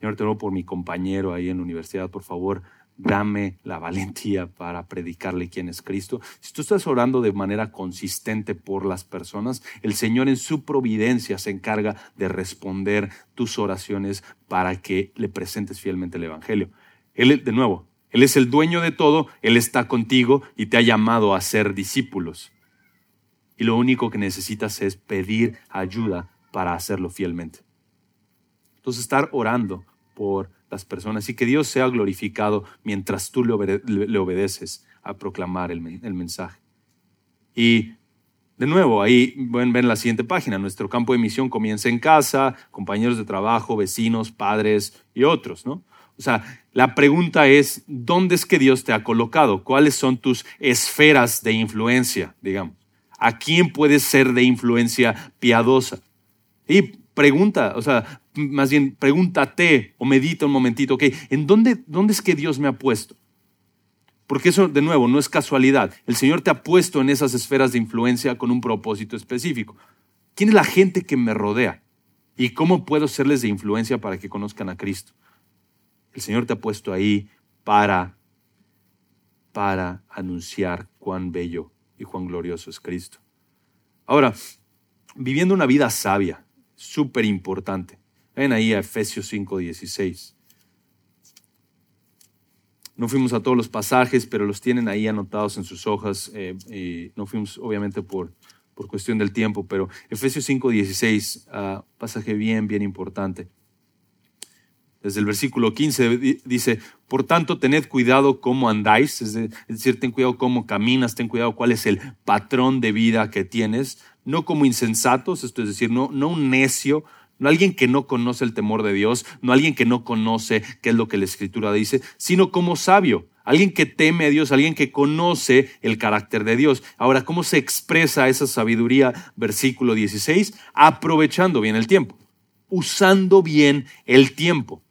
Señor, te ruego por mi compañero ahí en la universidad, por favor, dame la valentía para predicarle quién es Cristo. Si tú estás orando de manera consistente por las personas, el Señor en su providencia se encarga de responder tus oraciones para que le presentes fielmente el Evangelio. Él, de nuevo, Él es el dueño de todo, Él está contigo y te ha llamado a ser discípulos. Y lo único que necesitas es pedir ayuda para hacerlo fielmente. Entonces, estar orando por las personas y que Dios sea glorificado mientras tú le, obedeces a proclamar el, mensaje. Y de nuevo, ahí pueden ver la siguiente página. Nuestro campo de misión comienza en casa, compañeros de trabajo, vecinos, padres y otros, ¿no? O sea, la pregunta es, ¿dónde es que Dios te ha colocado? ¿Cuáles son tus esferas de influencia, digamos? ¿A quién puedes ser de influencia piadosa? Y pregunta, o sea, más bien pregúntate o medita un momentito, ok, ¿en dónde, dónde es que Dios me ha puesto? Porque eso, de nuevo, no es casualidad. El Señor te ha puesto en esas esferas de influencia con un propósito específico. ¿Quién es la gente que me rodea? ¿Y cómo puedo serles de influencia para que conozcan a Cristo? El Señor te ha puesto ahí para, para anunciar cuán bello y cuán glorioso es Cristo. Ahora, viviendo una vida sabia, súper importante. Ven ahí a Efesios 5:16. No fuimos a todos los pasajes, pero los tienen ahí anotados en sus hojas. Eh, no fuimos, obviamente, por, por cuestión del tiempo, pero Efesios 5:16, uh, pasaje bien, bien importante. Desde el versículo 15 dice, por tanto, tened cuidado cómo andáis, es decir, ten cuidado cómo caminas, ten cuidado cuál es el patrón de vida que tienes, no como insensatos, esto es decir, no, no un necio, no alguien que no conoce el temor de Dios, no alguien que no conoce qué es lo que la Escritura dice, sino como sabio, alguien que teme a Dios, alguien que conoce el carácter de Dios. Ahora, ¿cómo se expresa esa sabiduría? Versículo 16, aprovechando bien el tiempo, usando bien el tiempo.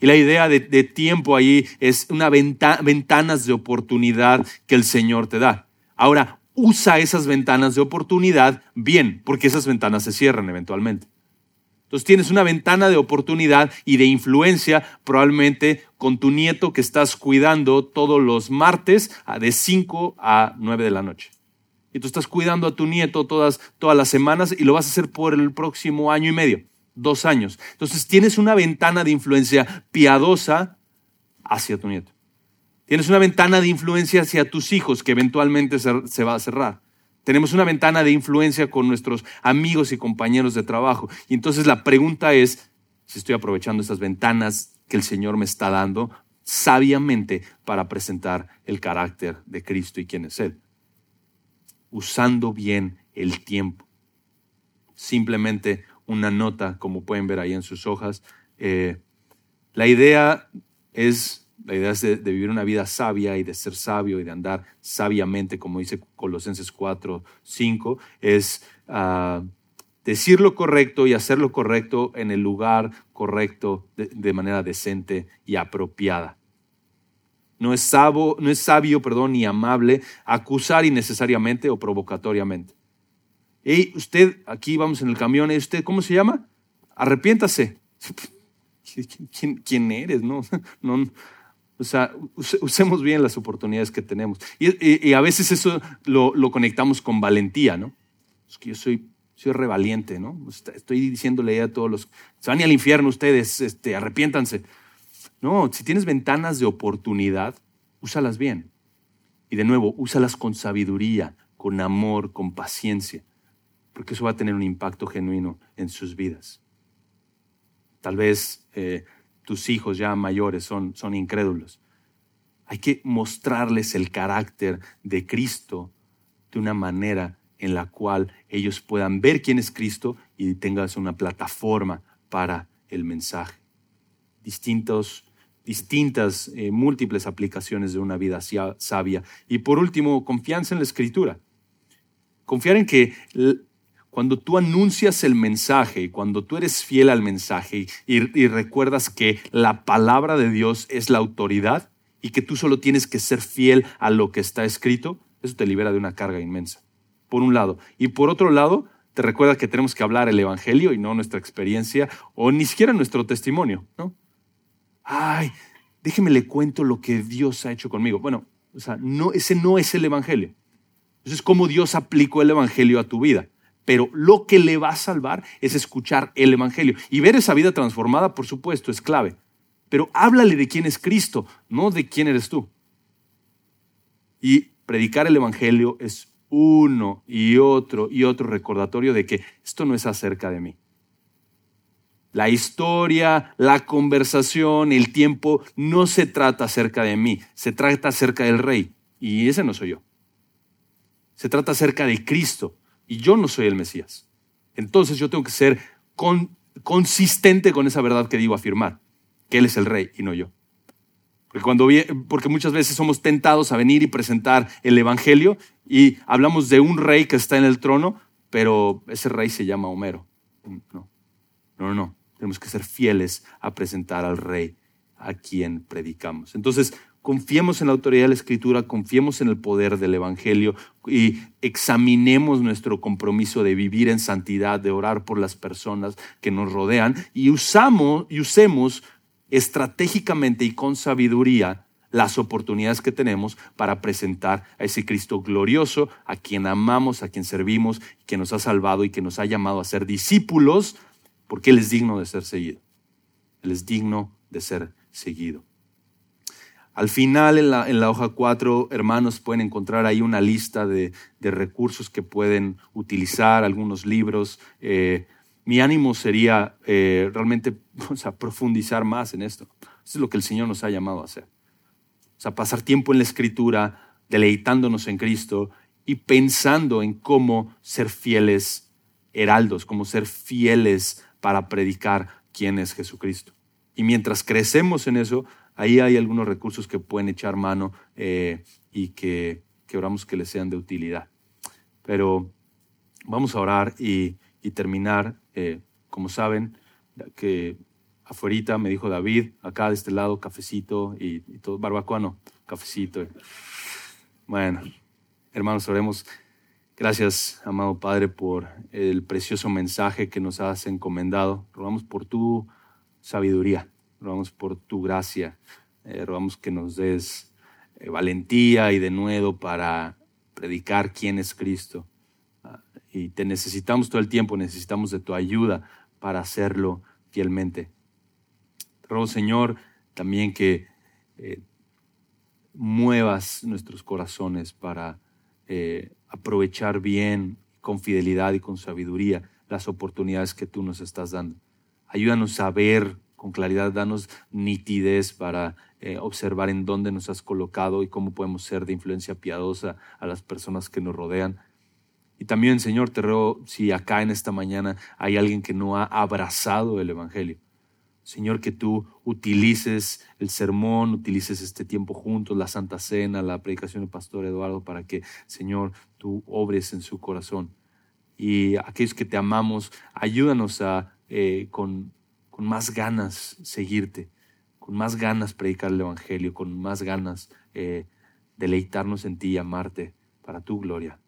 Y la idea de, tiempo ahí es una ventanas de oportunidad que el Señor te da. Ahora, usa esas ventanas de oportunidad bien, porque esas ventanas se cierran eventualmente. Entonces tienes una ventana de oportunidad y de influencia probablemente con tu nieto que estás cuidando todos los martes de 5 a 9 de la noche. Y tú estás cuidando a tu nieto todas, todas las semanas y lo vas a hacer por el próximo año y medio, dos años. Entonces tienes una ventana de influencia piadosa hacia tu nieto. Tienes una ventana de influencia hacia tus hijos que eventualmente se va a cerrar. Tenemos una ventana de influencia con nuestros amigos y compañeros de trabajo. Y entonces la pregunta es si estoy aprovechando estas ventanas que el Señor me está dando sabiamente para presentar el carácter de Cristo y quién es Él. Usando bien el tiempo. Simplemente una nota, como pueden ver ahí en sus hojas. Eh, la idea es la idea de, vivir una vida sabia y de ser sabio y de andar sabiamente, como dice Colosenses 4, 5, es ah, decir lo correcto y hacer lo correcto en el lugar correcto de, manera decente y apropiada. No es, sabio, no es sabio perdón, ni amable acusar innecesariamente o provocatoriamente. Y usted, aquí vamos en el camión, ¿y usted cómo se llama? Arrepiéntase. ¿Quién, eres? No, o sea, usemos bien las oportunidades que tenemos. Y, a veces eso lo, conectamos con valentía, ¿no? Es que yo soy, soy revaliente, ¿no? Estoy diciéndole a todos los, se van al infierno ustedes, este, arrepiéntanse. No, si tienes ventanas de oportunidad, úsalas bien. Y de nuevo, úsalas con sabiduría, con amor, con paciencia, porque eso va a tener un impacto genuino en sus vidas. Tal vez eh, tus hijos ya mayores son, son incrédulos. Hay que mostrarles el carácter de Cristo de una manera en la cual ellos puedan ver quién es Cristo y tengas una plataforma para el mensaje. Distintos, distintas, eh, múltiples aplicaciones de una vida sabia. Y por último, confianza en la escritura. Confiar en que cuando tú anuncias el mensaje cuando tú eres fiel al mensaje y, recuerdas que la palabra de Dios es la autoridad y que tú solo tienes que ser fiel a lo que está escrito, eso te libera de una carga inmensa. Por un lado. Y por otro lado, te recuerda que tenemos que hablar el Evangelio y no nuestra experiencia o ni siquiera nuestro testimonio, ¿no? Ay, déjeme le cuento lo que Dios ha hecho conmigo. Bueno, o sea, no, ese no es el Evangelio. Eso es cómo Dios aplicó el Evangelio a tu vida pero lo que le va a salvar es escuchar el Evangelio. Y ver esa vida transformada, por supuesto, es clave. Pero háblale de quién es Cristo, no de quién eres tú. Y predicar el Evangelio es uno y otro y otro recordatorio de que esto no es acerca de mí. La historia, la conversación, el tiempo no se trata acerca de mí, se trata acerca del rey. Y ese no soy yo. Se trata acerca de Cristo y yo no soy el Mesías. Entonces yo tengo que ser consistente con esa verdad que digo afirmar, que Él es el rey y no yo. Porque, cuando, porque muchas veces somos tentados a venir y presentar el Evangelio y hablamos de un rey que está en el trono, pero ese rey se llama Homero. No, no, no. Tenemos que ser fieles a presentar al rey a quien predicamos. Entonces, confiemos en la autoridad de la Escritura, confiemos en el poder del Evangelio y examinemos nuestro compromiso de vivir en santidad, de orar por las personas que nos rodean y, usamos, y usemos estratégicamente y con sabiduría las oportunidades que tenemos para presentar a ese Cristo glorioso, a quien amamos, a quien servimos, que nos ha salvado y que nos ha llamado a ser discípulos, porque Él es digno de ser seguido. Él es digno de ser seguido. Al final, en la, hoja 4, hermanos, pueden encontrar ahí una lista de, recursos que pueden utilizar, algunos libros. Eh, mi ánimo sería eh, realmente profundizar más en esto. Eso es lo que el Señor nos ha llamado a hacer. O pasar tiempo en la Escritura, deleitándonos en Cristo y pensando en cómo ser fieles heraldos, cómo ser fieles para predicar quién es Jesucristo. Y mientras crecemos en eso, Ahí hay algunos recursos que pueden echar mano eh, y que, que, oramos que les sean de utilidad. Pero vamos a orar y, terminar, eh, como saben, que afuera me dijo David, acá de este lado, cafecito y, todo, barbacoa no, cafecito. Bueno, hermanos, oremos. Gracias, amado Padre, por el precioso mensaje que nos has encomendado. Rogamos por tu sabiduría, rogamos por tu gracia, eh, rogamos que nos des eh, valentía y denuedo para predicar quién es Cristo. Ah, y te necesitamos todo el tiempo, necesitamos de tu ayuda para hacerlo fielmente. Ruego, Señor, también que eh, muevas nuestros corazones para eh, aprovechar bien, con fidelidad y con sabiduría, las oportunidades que tú nos estás dando. Ayúdanos a ver con claridad, danos nitidez para eh, observar en dónde nos has colocado y cómo podemos ser de influencia piadosa a las personas que nos rodean. Y también, Señor, te ruego si acá en esta mañana hay alguien que no ha abrazado el Evangelio. Señor, que tú utilices el sermón, utilices este tiempo juntos, la Santa Cena, la predicación del Pastor Eduardo, para que, Señor, tú obres en su corazón. Y aquellos que te amamos, ayúdanos a, eh, con, con más ganas, seguirte, con más ganas predicar el Evangelio, con más ganas eh, deleitarnos en ti y amarte para tu gloria.